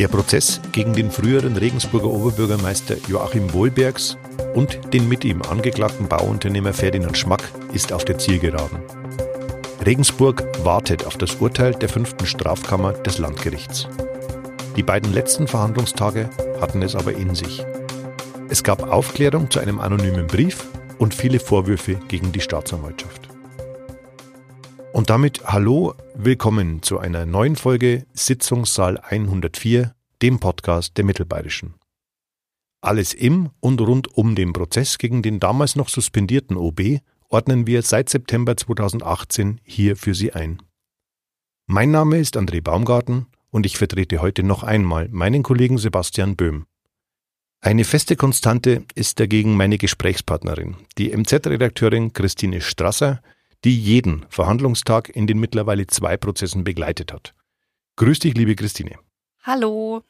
Der Prozess gegen den früheren Regensburger Oberbürgermeister Joachim Wohlbergs und den mit ihm angeklagten Bauunternehmer Ferdinand Schmack ist auf der Zielgeraden. Regensburg wartet auf das Urteil der fünften Strafkammer des Landgerichts. Die beiden letzten Verhandlungstage hatten es aber in sich. Es gab Aufklärung zu einem anonymen Brief und viele Vorwürfe gegen die Staatsanwaltschaft. Und damit hallo, willkommen zu einer neuen Folge Sitzungssaal 104, dem Podcast der Mittelbayerischen. Alles im und rund um den Prozess gegen den damals noch suspendierten OB ordnen wir seit September 2018 hier für Sie ein. Mein Name ist André Baumgarten und ich vertrete heute noch einmal meinen Kollegen Sebastian Böhm. Eine feste Konstante ist dagegen meine Gesprächspartnerin, die MZ-Redakteurin Christine Strasser, die jeden Verhandlungstag in den mittlerweile zwei Prozessen begleitet hat. Grüß dich, liebe Christine. Hallo.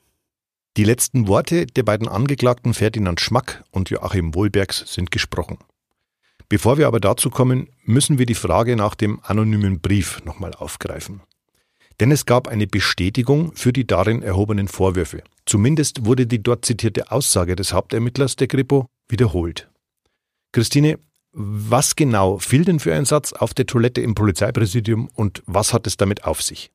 Die letzten Worte der beiden Angeklagten Ferdinand Schmack und Joachim Wohlbergs sind gesprochen. Bevor wir aber dazu kommen, müssen wir die Frage nach dem anonymen Brief nochmal aufgreifen. Denn es gab eine Bestätigung für die darin erhobenen Vorwürfe. Zumindest wurde die dort zitierte Aussage des Hauptermittlers der Kripo wiederholt. Christine, was genau fiel denn für ein Satz auf der Toilette im Polizeipräsidium und was hat es damit auf sich?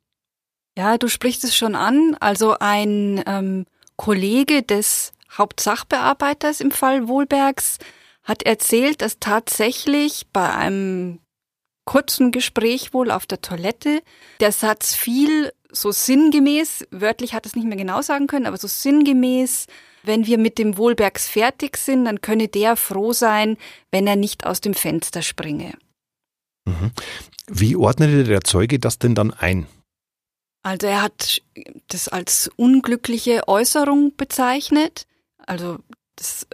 Ja, du sprichst es schon an. Also ein ähm, Kollege des Hauptsachbearbeiters im Fall Wohlbergs hat erzählt, dass tatsächlich bei einem kurzen Gespräch wohl auf der Toilette der Satz fiel so sinngemäß, wörtlich hat es nicht mehr genau sagen können, aber so sinngemäß, wenn wir mit dem Wohlbergs fertig sind, dann könne der froh sein, wenn er nicht aus dem Fenster springe. Mhm. Wie ordnete der Zeuge das denn dann ein? Also er hat das als unglückliche Äußerung bezeichnet. Also das,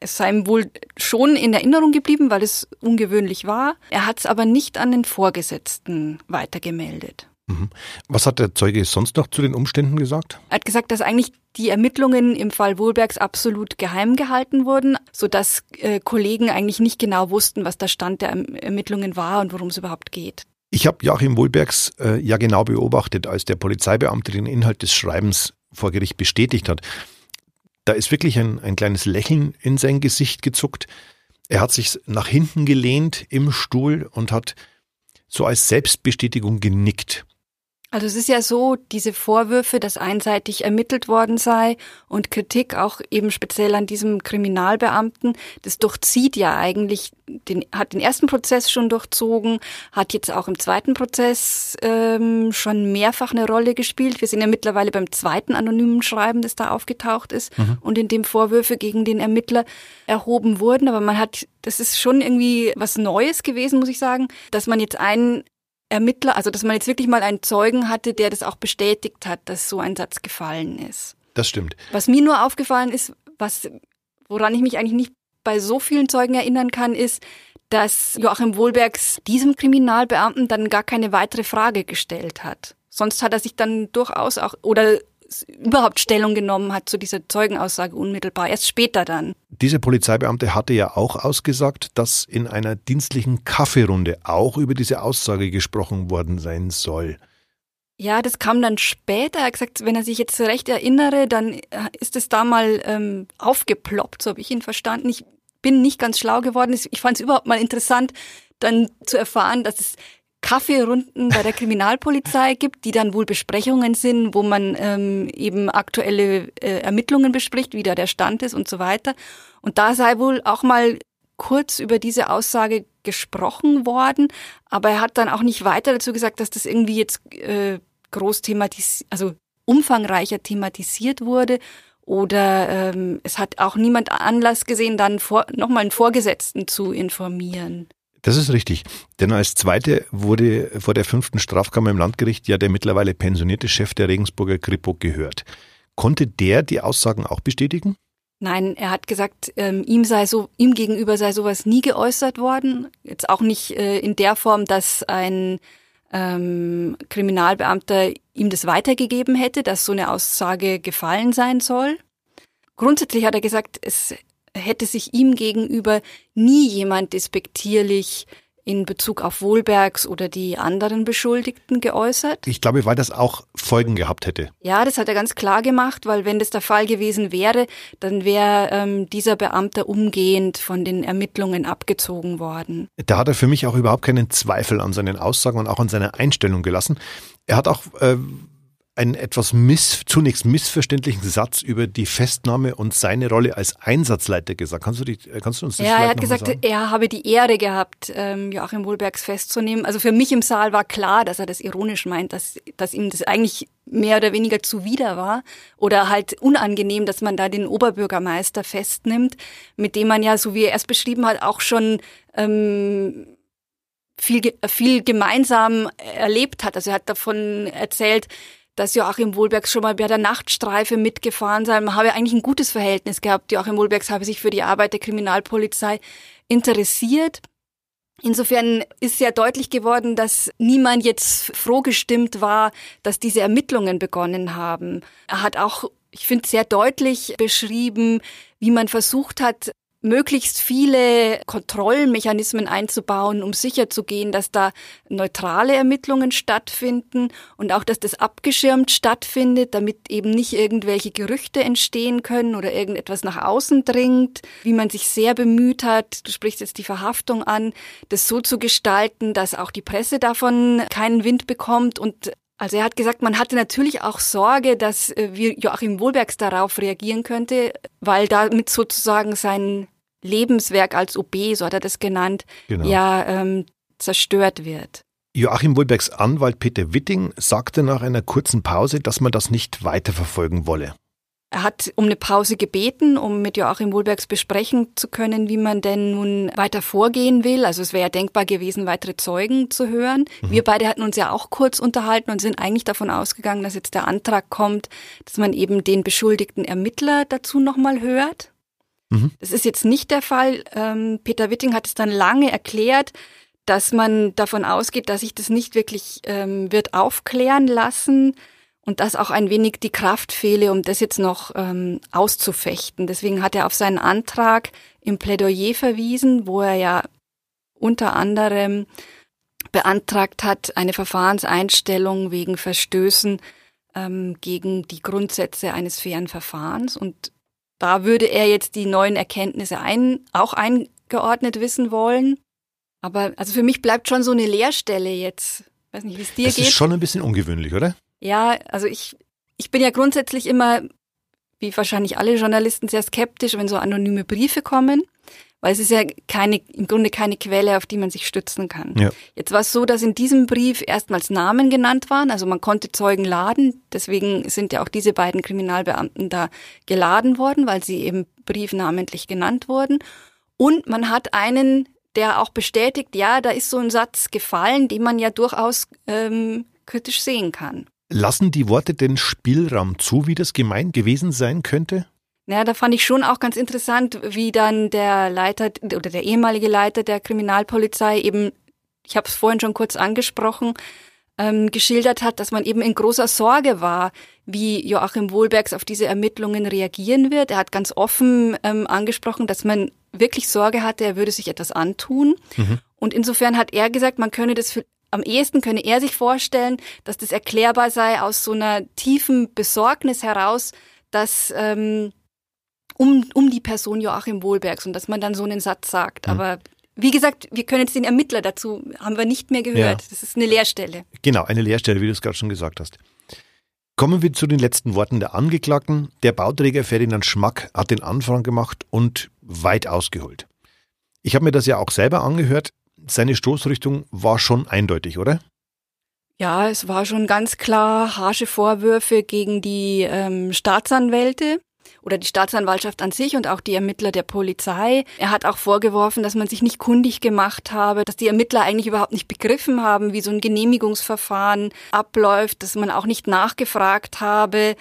es sei ihm wohl schon in Erinnerung geblieben, weil es ungewöhnlich war. Er hat es aber nicht an den Vorgesetzten weitergemeldet. Mhm. Was hat der Zeuge sonst noch zu den Umständen gesagt? Er hat gesagt, dass eigentlich die Ermittlungen im Fall Wohlbergs absolut geheim gehalten wurden, sodass äh, Kollegen eigentlich nicht genau wussten, was der Stand der Ermittlungen war und worum es überhaupt geht. Ich habe Joachim Wohlbergs äh, ja genau beobachtet, als der Polizeibeamte den Inhalt des Schreibens vor Gericht bestätigt hat. Da ist wirklich ein, ein kleines Lächeln in sein Gesicht gezuckt. Er hat sich nach hinten gelehnt im Stuhl und hat so als Selbstbestätigung genickt. Also es ist ja so, diese Vorwürfe, dass einseitig ermittelt worden sei und Kritik auch eben speziell an diesem Kriminalbeamten, das durchzieht ja eigentlich, den, hat den ersten Prozess schon durchzogen, hat jetzt auch im zweiten Prozess ähm, schon mehrfach eine Rolle gespielt. Wir sind ja mittlerweile beim zweiten anonymen Schreiben, das da aufgetaucht ist mhm. und in dem Vorwürfe gegen den Ermittler erhoben wurden. Aber man hat, das ist schon irgendwie was Neues gewesen, muss ich sagen, dass man jetzt einen Ermittler, also dass man jetzt wirklich mal einen Zeugen hatte, der das auch bestätigt hat, dass so ein Satz gefallen ist. Das stimmt. Was mir nur aufgefallen ist, was, woran ich mich eigentlich nicht bei so vielen Zeugen erinnern kann, ist, dass Joachim Wohlbergs diesem Kriminalbeamten dann gar keine weitere Frage gestellt hat. Sonst hat er sich dann durchaus auch, oder überhaupt Stellung genommen hat zu dieser Zeugenaussage unmittelbar, erst später dann. Dieser Polizeibeamte hatte ja auch ausgesagt, dass in einer dienstlichen Kaffeerunde auch über diese Aussage gesprochen worden sein soll. Ja, das kam dann später. Er hat gesagt, wenn er sich jetzt recht erinnere, dann ist es da mal ähm, aufgeploppt, so habe ich ihn verstanden. Ich bin nicht ganz schlau geworden. Ich fand es überhaupt mal interessant, dann zu erfahren, dass es Kaffeerunden bei der Kriminalpolizei gibt, die dann wohl Besprechungen sind, wo man ähm, eben aktuelle äh, Ermittlungen bespricht, wie da der Stand ist und so weiter. Und da sei wohl auch mal kurz über diese Aussage gesprochen worden, aber er hat dann auch nicht weiter dazu gesagt, dass das irgendwie jetzt äh, groß thematisiert, also umfangreicher thematisiert wurde oder ähm, es hat auch niemand Anlass gesehen, dann nochmal einen Vorgesetzten zu informieren. Das ist richtig. Denn als Zweite wurde vor der fünften Strafkammer im Landgericht ja der mittlerweile pensionierte Chef der Regensburger Kripo gehört. Konnte der die Aussagen auch bestätigen? Nein, er hat gesagt, ähm, ihm sei so, ihm gegenüber sei sowas nie geäußert worden. Jetzt auch nicht äh, in der Form, dass ein ähm, Kriminalbeamter ihm das weitergegeben hätte, dass so eine Aussage gefallen sein soll. Grundsätzlich hat er gesagt, es hätte sich ihm gegenüber nie jemand despektierlich in Bezug auf Wohlbergs oder die anderen Beschuldigten geäußert. Ich glaube, weil das auch Folgen gehabt hätte. Ja, das hat er ganz klar gemacht, weil wenn das der Fall gewesen wäre, dann wäre ähm, dieser Beamte umgehend von den Ermittlungen abgezogen worden. Da hat er für mich auch überhaupt keinen Zweifel an seinen Aussagen und auch an seiner Einstellung gelassen. Er hat auch äh, einen etwas miss, zunächst missverständlichen Satz über die Festnahme und seine Rolle als Einsatzleiter gesagt. Kannst du, die, kannst du uns das Ja, er hat gesagt, sagen? er habe die Ehre gehabt, ähm, Joachim Wohlbergs festzunehmen. Also für mich im Saal war klar, dass er das ironisch meint, dass, dass ihm das eigentlich mehr oder weniger zuwider war oder halt unangenehm, dass man da den Oberbürgermeister festnimmt, mit dem man ja, so wie er es beschrieben hat, auch schon ähm, viel, viel gemeinsam erlebt hat. Also er hat davon erzählt, dass Joachim Wohlbergs schon mal bei der Nachtstreife mitgefahren sei. Man habe eigentlich ein gutes Verhältnis gehabt. Joachim Wohlbergs habe sich für die Arbeit der Kriminalpolizei interessiert. Insofern ist sehr deutlich geworden, dass niemand jetzt froh gestimmt war, dass diese Ermittlungen begonnen haben. Er hat auch, ich finde, sehr deutlich beschrieben, wie man versucht hat, möglichst viele Kontrollmechanismen einzubauen, um sicherzugehen, dass da neutrale Ermittlungen stattfinden und auch, dass das abgeschirmt stattfindet, damit eben nicht irgendwelche Gerüchte entstehen können oder irgendetwas nach außen dringt, wie man sich sehr bemüht hat, du sprichst jetzt die Verhaftung an, das so zu gestalten, dass auch die Presse davon keinen Wind bekommt und also er hat gesagt, man hatte natürlich auch Sorge, dass äh, wie Joachim Wohlbergs darauf reagieren könnte, weil damit sozusagen sein Lebenswerk als OB, so hat er das genannt, genau. ja ähm, zerstört wird. Joachim Wohlbergs Anwalt Peter Witting sagte nach einer kurzen Pause, dass man das nicht weiterverfolgen wolle. Er hat um eine Pause gebeten, um mit Joachim Wohlbergs besprechen zu können, wie man denn nun weiter vorgehen will. Also es wäre ja denkbar gewesen, weitere Zeugen zu hören. Mhm. Wir beide hatten uns ja auch kurz unterhalten und sind eigentlich davon ausgegangen, dass jetzt der Antrag kommt, dass man eben den beschuldigten Ermittler dazu nochmal hört. Mhm. Das ist jetzt nicht der Fall. Ähm, Peter Witting hat es dann lange erklärt, dass man davon ausgeht, dass sich das nicht wirklich ähm, wird aufklären lassen und dass auch ein wenig die Kraft fehle, um das jetzt noch ähm, auszufechten. Deswegen hat er auf seinen Antrag im Plädoyer verwiesen, wo er ja unter anderem beantragt hat, eine Verfahrenseinstellung wegen Verstößen ähm, gegen die Grundsätze eines fairen Verfahrens. Und da würde er jetzt die neuen Erkenntnisse ein, auch eingeordnet wissen wollen. Aber also für mich bleibt schon so eine Leerstelle jetzt. Weiß nicht, wie es dir das geht. Das ist schon ein bisschen ungewöhnlich, oder? Ja, also ich, ich bin ja grundsätzlich immer, wie wahrscheinlich alle Journalisten, sehr skeptisch, wenn so anonyme Briefe kommen, weil es ist ja keine, im Grunde keine Quelle, auf die man sich stützen kann. Ja. Jetzt war es so, dass in diesem Brief erstmals Namen genannt waren, also man konnte Zeugen laden, deswegen sind ja auch diese beiden Kriminalbeamten da geladen worden, weil sie eben briefnamentlich genannt wurden. Und man hat einen, der auch bestätigt, ja, da ist so ein Satz gefallen, den man ja durchaus ähm, kritisch sehen kann. Lassen die Worte den Spielraum zu, wie das gemeint gewesen sein könnte? Ja, da fand ich schon auch ganz interessant, wie dann der Leiter oder der ehemalige Leiter der Kriminalpolizei eben, ich habe es vorhin schon kurz angesprochen, ähm, geschildert hat, dass man eben in großer Sorge war, wie Joachim Wohlbergs auf diese Ermittlungen reagieren wird. Er hat ganz offen ähm, angesprochen, dass man wirklich Sorge hatte, er würde sich etwas antun. Mhm. Und insofern hat er gesagt, man könne das für, am ehesten könne er sich vorstellen, dass das erklärbar sei aus so einer tiefen Besorgnis heraus, dass ähm, um, um die Person Joachim Wohlbergs und dass man dann so einen Satz sagt. Mhm. Aber wie gesagt, wir können jetzt den Ermittler dazu, haben wir nicht mehr gehört. Ja. Das ist eine Leerstelle. Genau, eine Leerstelle, wie du es gerade schon gesagt hast. Kommen wir zu den letzten Worten der Angeklagten. Der Bauträger Ferdinand Schmack hat den Anfang gemacht und weit ausgeholt. Ich habe mir das ja auch selber angehört seine Stoßrichtung war schon eindeutig, oder? Ja, es war schon ganz klar harsche Vorwürfe gegen die ähm, Staatsanwälte oder die Staatsanwaltschaft an sich und auch die Ermittler der Polizei. Er hat auch vorgeworfen, dass man sich nicht kundig gemacht habe, dass die Ermittler eigentlich überhaupt nicht begriffen haben, wie so ein Genehmigungsverfahren abläuft, dass man auch nicht nachgefragt habe,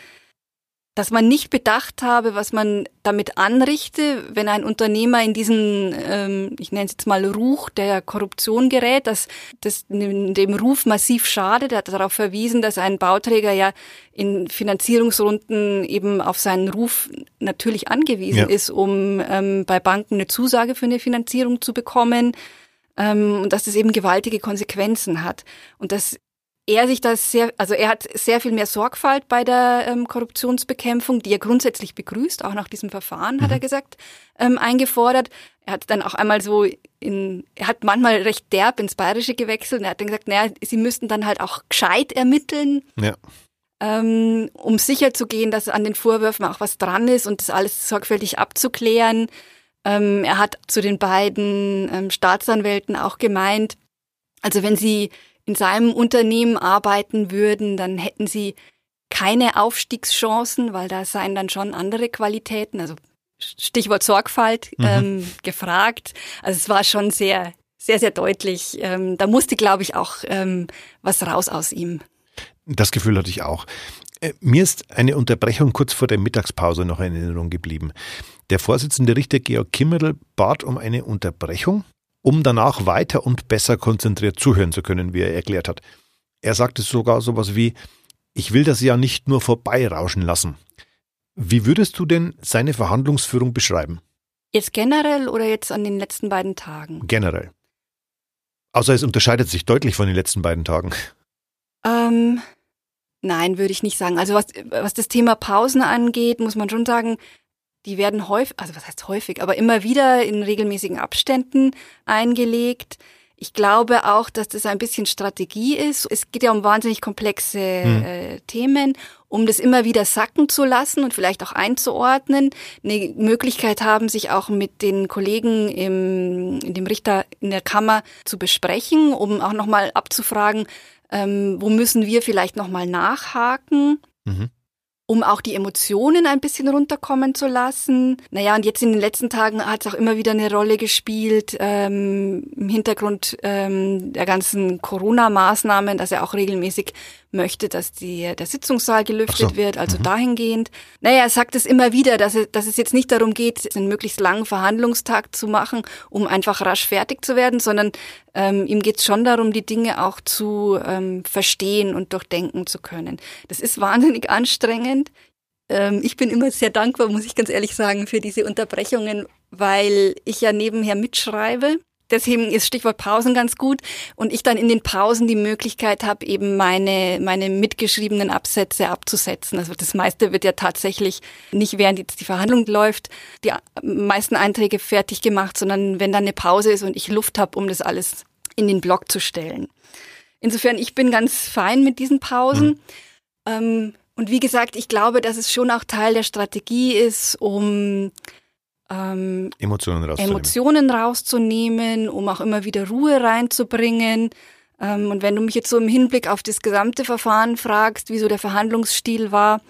dass man nicht bedacht habe, was man damit anrichte, wenn ein Unternehmer in diesen, ähm, ich nenne es jetzt mal Ruch der Korruption gerät, dass das dem Ruf massiv schadet. Er hat darauf verwiesen, dass ein Bauträger ja in Finanzierungsrunden eben auf seinen Ruf natürlich angewiesen ja. ist, um ähm, bei Banken eine Zusage für eine Finanzierung zu bekommen. ähm, und dass das eben gewaltige Konsequenzen hat. Und dass er sich das sehr, also er hat sehr viel mehr Sorgfalt bei der ähm, Korruptionsbekämpfung, die er grundsätzlich begrüßt, auch nach diesem Verfahren, mhm. hat er gesagt, ähm, eingefordert. Er hat dann auch einmal so in, er hat manchmal recht derb ins Bayerische gewechselt und er hat dann gesagt, naja, sie müssten dann halt auch gescheit ermitteln. Ja. Ähm, um sicher zu gehen, dass an den Vorwürfen auch was dran ist und das alles sorgfältig abzuklären. Ähm, er hat zu den beiden ähm, Staatsanwälten auch gemeint, also wenn sie in seinem Unternehmen arbeiten würden, dann hätten sie keine Aufstiegschancen, weil da seien dann schon andere Qualitäten, also Stichwort Sorgfalt mhm. ähm, gefragt. Also es war schon sehr, sehr, sehr deutlich. Ähm, da musste, glaube ich, auch ähm, was raus aus ihm. Das Gefühl hatte ich auch. Äh, mir ist eine Unterbrechung kurz vor der Mittagspause noch in Erinnerung geblieben. Der Vorsitzende Richter Georg Kimmerl bat um eine Unterbrechung um danach weiter und besser konzentriert zuhören zu können, wie er erklärt hat. Er sagte sogar sowas wie, ich will das ja nicht nur vorbeirauschen lassen. Wie würdest du denn seine Verhandlungsführung beschreiben? Jetzt generell oder jetzt an den letzten beiden Tagen? Generell. Außer es unterscheidet sich deutlich von den letzten beiden Tagen. Ähm, nein, würde ich nicht sagen. Also was, was das Thema Pausen angeht, muss man schon sagen, die werden häufig, also was heißt häufig, aber immer wieder in regelmäßigen Abständen eingelegt. Ich glaube auch, dass das ein bisschen Strategie ist. Es geht ja um wahnsinnig komplexe hm. äh, Themen, um das immer wieder sacken zu lassen und vielleicht auch einzuordnen. Eine Möglichkeit haben, sich auch mit den Kollegen im, in dem Richter in der Kammer zu besprechen, um auch nochmal abzufragen, ähm, wo müssen wir vielleicht nochmal nachhaken. Mhm um auch die Emotionen ein bisschen runterkommen zu lassen. Naja, und jetzt in den letzten Tagen hat es auch immer wieder eine Rolle gespielt ähm, im Hintergrund ähm, der ganzen Corona-Maßnahmen, dass er auch regelmäßig möchte, dass die, der Sitzungssaal gelüftet so. wird, also mhm. dahingehend. Naja, er sagt es immer wieder, dass es, dass es jetzt nicht darum geht, einen möglichst langen Verhandlungstag zu machen, um einfach rasch fertig zu werden, sondern ähm, ihm geht es schon darum, die Dinge auch zu ähm, verstehen und durchdenken zu können. Das ist wahnsinnig anstrengend. Ähm, ich bin immer sehr dankbar, muss ich ganz ehrlich sagen, für diese Unterbrechungen, weil ich ja nebenher mitschreibe Deswegen ist Stichwort Pausen ganz gut und ich dann in den Pausen die Möglichkeit habe, eben meine, meine mitgeschriebenen Absätze abzusetzen. Also das meiste wird ja tatsächlich nicht während jetzt die Verhandlung läuft, die meisten Einträge fertig gemacht, sondern wenn dann eine Pause ist und ich Luft habe, um das alles in den Blog zu stellen. Insofern, ich bin ganz fein mit diesen Pausen. Mhm. Ähm, und wie gesagt, ich glaube, dass es schon auch Teil der Strategie ist, um ähm, Emotionen, rauszunehmen. Emotionen rauszunehmen, um auch immer wieder Ruhe reinzubringen. Ähm, und wenn du mich jetzt so im Hinblick auf das gesamte Verfahren fragst, wie so der Verhandlungsstil war,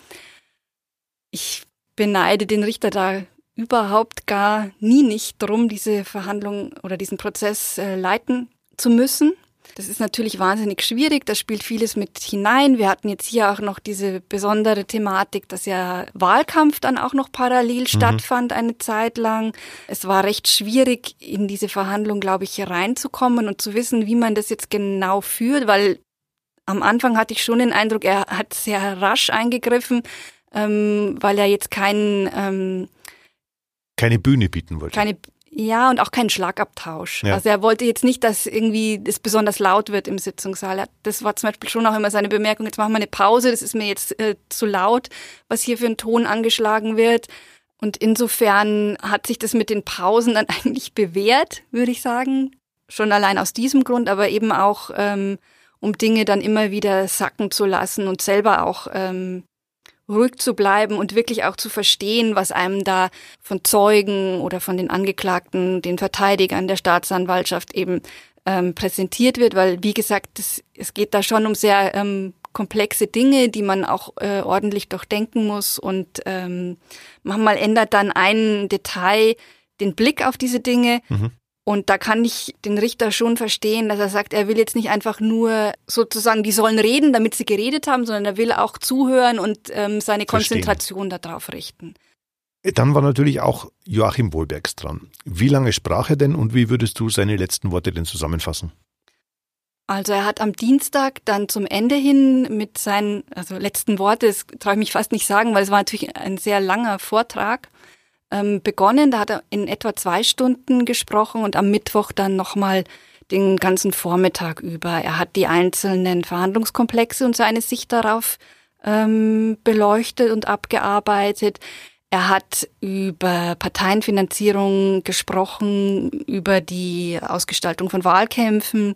ich beneide den Richter da überhaupt gar nie nicht drum, diese Verhandlung oder diesen Prozess äh, leiten zu müssen. Das ist natürlich wahnsinnig schwierig, da spielt vieles mit hinein. Wir hatten jetzt hier auch noch diese besondere Thematik, dass ja Wahlkampf dann auch noch parallel mhm. stattfand eine Zeit lang. Es war recht schwierig, in diese Verhandlung, glaube ich, reinzukommen und zu wissen, wie man das jetzt genau führt, weil am Anfang hatte ich schon den Eindruck, er hat sehr rasch eingegriffen, ähm, weil er jetzt keinen ähm, keine Bühne bieten wollte. Keine ja, und auch keinen Schlagabtausch. Ja. Also er wollte jetzt nicht, dass irgendwie es besonders laut wird im Sitzungssaal. Das war zum Beispiel schon auch immer seine Bemerkung, jetzt machen wir eine Pause, das ist mir jetzt äh, zu laut, was hier für ein Ton angeschlagen wird. Und insofern hat sich das mit den Pausen dann eigentlich bewährt, würde ich sagen. Schon allein aus diesem Grund, aber eben auch, ähm, um Dinge dann immer wieder sacken zu lassen und selber auch ähm, ruhig zu bleiben und wirklich auch zu verstehen, was einem da von Zeugen oder von den Angeklagten, den Verteidigern der Staatsanwaltschaft eben ähm, präsentiert wird, weil wie gesagt, das, es geht da schon um sehr ähm, komplexe Dinge, die man auch äh, ordentlich durchdenken muss. Und ähm, manchmal ändert dann ein Detail den Blick auf diese Dinge. Mhm. Und da kann ich den Richter schon verstehen, dass er sagt, er will jetzt nicht einfach nur sozusagen, die sollen reden, damit sie geredet haben, sondern er will auch zuhören und ähm, seine Verstehen. Konzentration darauf richten. Dann war natürlich auch Joachim Wohlbergs dran. Wie lange sprach er denn und wie würdest du seine letzten Worte denn zusammenfassen? Also er hat am Dienstag dann zum Ende hin mit seinen, also letzten Worte, das traue ich mich fast nicht sagen, weil es war natürlich ein sehr langer Vortrag, ähm, begonnen. Da hat er in etwa zwei Stunden gesprochen und am Mittwoch dann nochmal den ganzen Vormittag über. Er hat die einzelnen Verhandlungskomplexe und seine Sicht darauf ähm, beleuchtet und abgearbeitet. Er hat über Parteienfinanzierung gesprochen, über die Ausgestaltung von Wahlkämpfen,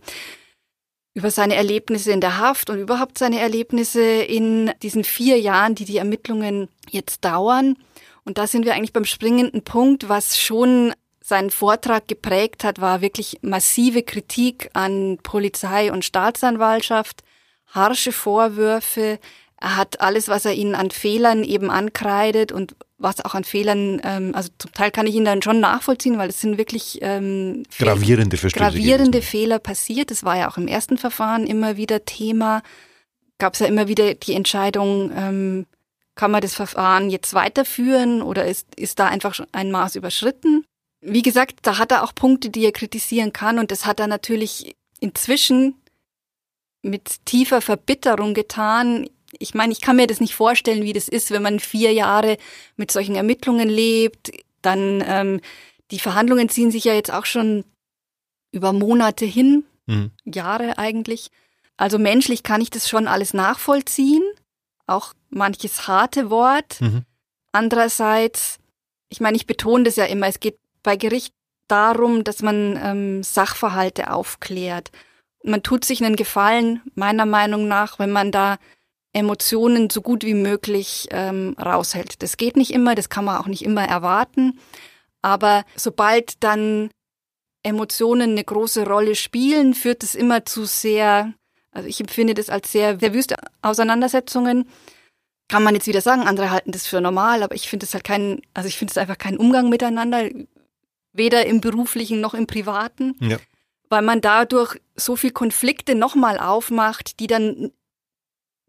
über seine Erlebnisse in der Haft und überhaupt seine Erlebnisse in diesen vier Jahren, die die Ermittlungen jetzt dauern. Und da sind wir eigentlich beim springenden Punkt, was schon seinen Vortrag geprägt hat, war wirklich massive Kritik an Polizei und Staatsanwaltschaft, harsche Vorwürfe. Er hat alles, was er ihnen an Fehlern eben ankreidet und was auch an Fehlern, ähm, also zum Teil kann ich ihn dann schon nachvollziehen, weil es sind wirklich ähm, gravierende, gravierende Fehler passiert. Das war ja auch im ersten Verfahren immer wieder Thema. Gab es ja immer wieder die Entscheidung, ähm, kann man das Verfahren jetzt weiterführen oder ist, ist da einfach ein Maß überschritten? Wie gesagt, da hat er auch Punkte, die er kritisieren kann und das hat er natürlich inzwischen mit tiefer Verbitterung getan ich meine, ich kann mir das nicht vorstellen, wie das ist, wenn man vier Jahre mit solchen Ermittlungen lebt. Dann ähm, die Verhandlungen ziehen sich ja jetzt auch schon über Monate hin, mhm. Jahre eigentlich. Also menschlich kann ich das schon alles nachvollziehen, auch manches harte Wort. Mhm. Andererseits, ich meine, ich betone das ja immer, es geht bei Gericht darum, dass man ähm, Sachverhalte aufklärt. Man tut sich einen Gefallen, meiner Meinung nach, wenn man da Emotionen so gut wie möglich ähm, raushält. Das geht nicht immer, das kann man auch nicht immer erwarten. Aber sobald dann Emotionen eine große Rolle spielen, führt es immer zu sehr, also ich empfinde das als sehr, sehr wüste Auseinandersetzungen. Kann man jetzt wieder sagen, andere halten das für normal, aber ich finde es halt kein, also ich finde es einfach kein Umgang miteinander, weder im beruflichen noch im privaten. Ja. Weil man dadurch so viel Konflikte nochmal aufmacht, die dann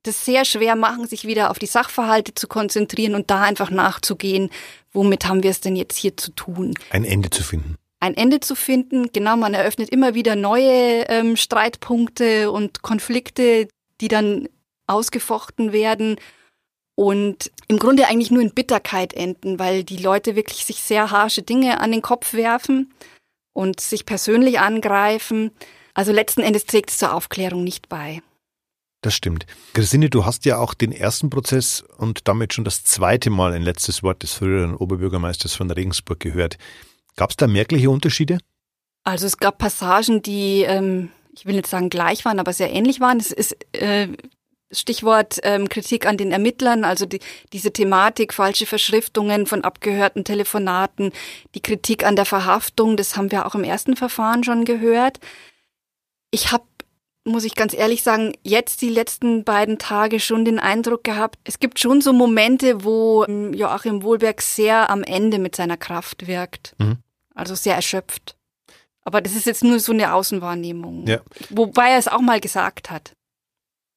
das sehr schwer machen, sich wieder auf die Sachverhalte zu konzentrieren und da einfach nachzugehen, womit haben wir es denn jetzt hier zu tun? Ein Ende zu finden. Ein Ende zu finden, genau, man eröffnet immer wieder neue ähm, Streitpunkte und Konflikte, die dann ausgefochten werden und im Grunde eigentlich nur in Bitterkeit enden, weil die Leute wirklich sich sehr harsche Dinge an den Kopf werfen und sich persönlich angreifen. Also letzten Endes trägt es zur Aufklärung nicht bei. Das stimmt. Christine, du hast ja auch den ersten Prozess und damit schon das zweite Mal ein letztes Wort des früheren Oberbürgermeisters von Regensburg gehört. Gab es da merkliche Unterschiede? Also es gab Passagen, die, ähm, ich will nicht sagen gleich waren, aber sehr ähnlich waren. Es ist äh, Stichwort ähm, Kritik an den Ermittlern, also die, diese Thematik, falsche Verschriftungen von abgehörten Telefonaten, die Kritik an der Verhaftung, das haben wir auch im ersten Verfahren schon gehört. Ich habe muss ich ganz ehrlich sagen, jetzt die letzten beiden Tage schon den Eindruck gehabt, es gibt schon so Momente, wo ähm, Joachim Wohlberg sehr am Ende mit seiner Kraft wirkt. Mhm. Also sehr erschöpft. Aber das ist jetzt nur so eine Außenwahrnehmung. Ja. Wobei er es auch mal gesagt hat.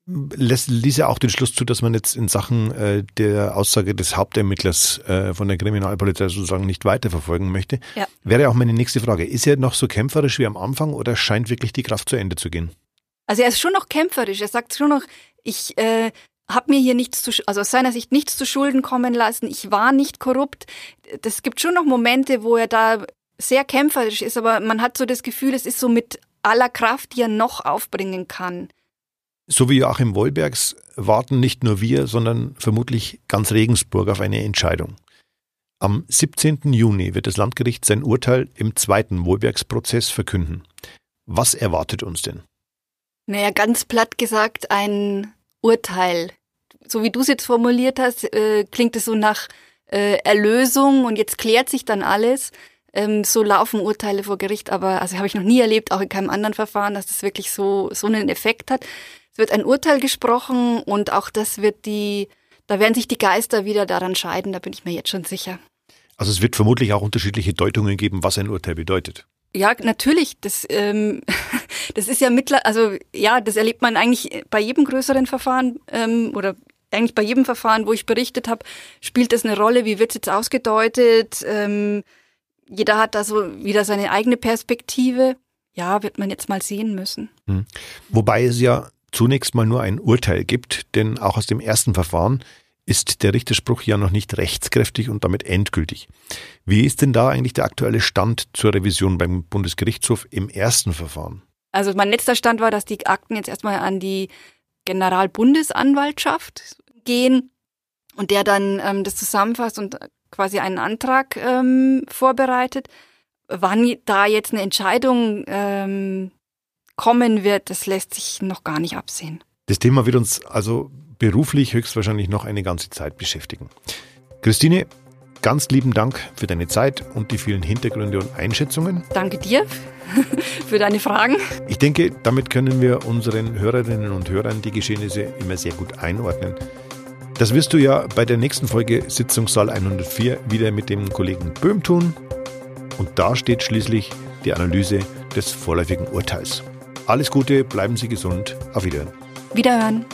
Lässt, ließ er auch den Schluss zu, dass man jetzt in Sachen äh, der Aussage des Hauptermittlers äh, von der Kriminalpolizei sozusagen nicht weiterverfolgen möchte. Ja. Wäre auch meine nächste Frage. Ist er noch so kämpferisch wie am Anfang oder scheint wirklich die Kraft zu Ende zu gehen? Also er ist schon noch kämpferisch. Er sagt schon noch, ich äh, habe mir hier nichts zu, also aus seiner Sicht nichts zu Schulden kommen lassen. Ich war nicht korrupt. Das gibt schon noch Momente, wo er da sehr kämpferisch ist, aber man hat so das Gefühl, es ist so mit aller Kraft, die er noch aufbringen kann. So wie Joachim Wollbergs warten nicht nur wir, sondern vermutlich ganz Regensburg auf eine Entscheidung. Am 17. Juni wird das Landgericht sein Urteil im zweiten Wohlbergsprozess verkünden. Was erwartet uns denn? Naja, ganz platt gesagt, ein Urteil. So wie du es jetzt formuliert hast, äh, klingt es so nach äh, Erlösung und jetzt klärt sich dann alles. Ähm, so laufen Urteile vor Gericht, aber also habe ich noch nie erlebt, auch in keinem anderen Verfahren, dass das wirklich so so einen Effekt hat. Es wird ein Urteil gesprochen und auch das wird die, da werden sich die Geister wieder daran scheiden, da bin ich mir jetzt schon sicher. Also es wird vermutlich auch unterschiedliche Deutungen geben, was ein Urteil bedeutet. Ja, natürlich. Das, ähm, das ist ja mittler, also ja, das erlebt man eigentlich bei jedem größeren Verfahren ähm, oder eigentlich bei jedem Verfahren, wo ich berichtet habe, spielt das eine Rolle. Wie wird es jetzt ausgedeutet? Ähm, jeder hat da so wieder seine eigene Perspektive. Ja, wird man jetzt mal sehen müssen. Hm. Wobei es ja zunächst mal nur ein Urteil gibt, denn auch aus dem ersten Verfahren ist der Richterspruch ja noch nicht rechtskräftig und damit endgültig. Wie ist denn da eigentlich der aktuelle Stand zur Revision beim Bundesgerichtshof im ersten Verfahren? Also mein letzter Stand war, dass die Akten jetzt erstmal an die Generalbundesanwaltschaft gehen und der dann ähm, das zusammenfasst und quasi einen Antrag ähm, vorbereitet. Wann da jetzt eine Entscheidung ähm, kommen wird, das lässt sich noch gar nicht absehen. Das Thema wird uns also beruflich höchstwahrscheinlich noch eine ganze Zeit beschäftigen. Christine, ganz lieben Dank für deine Zeit und die vielen Hintergründe und Einschätzungen. Danke dir für deine Fragen. Ich denke, damit können wir unseren Hörerinnen und Hörern die Geschehnisse immer sehr gut einordnen. Das wirst du ja bei der nächsten Folge Sitzungssaal 104 wieder mit dem Kollegen Böhm tun. Und da steht schließlich die Analyse des vorläufigen Urteils. Alles Gute, bleiben Sie gesund. Auf Wiederhören. Wiederhören.